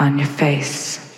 on your face.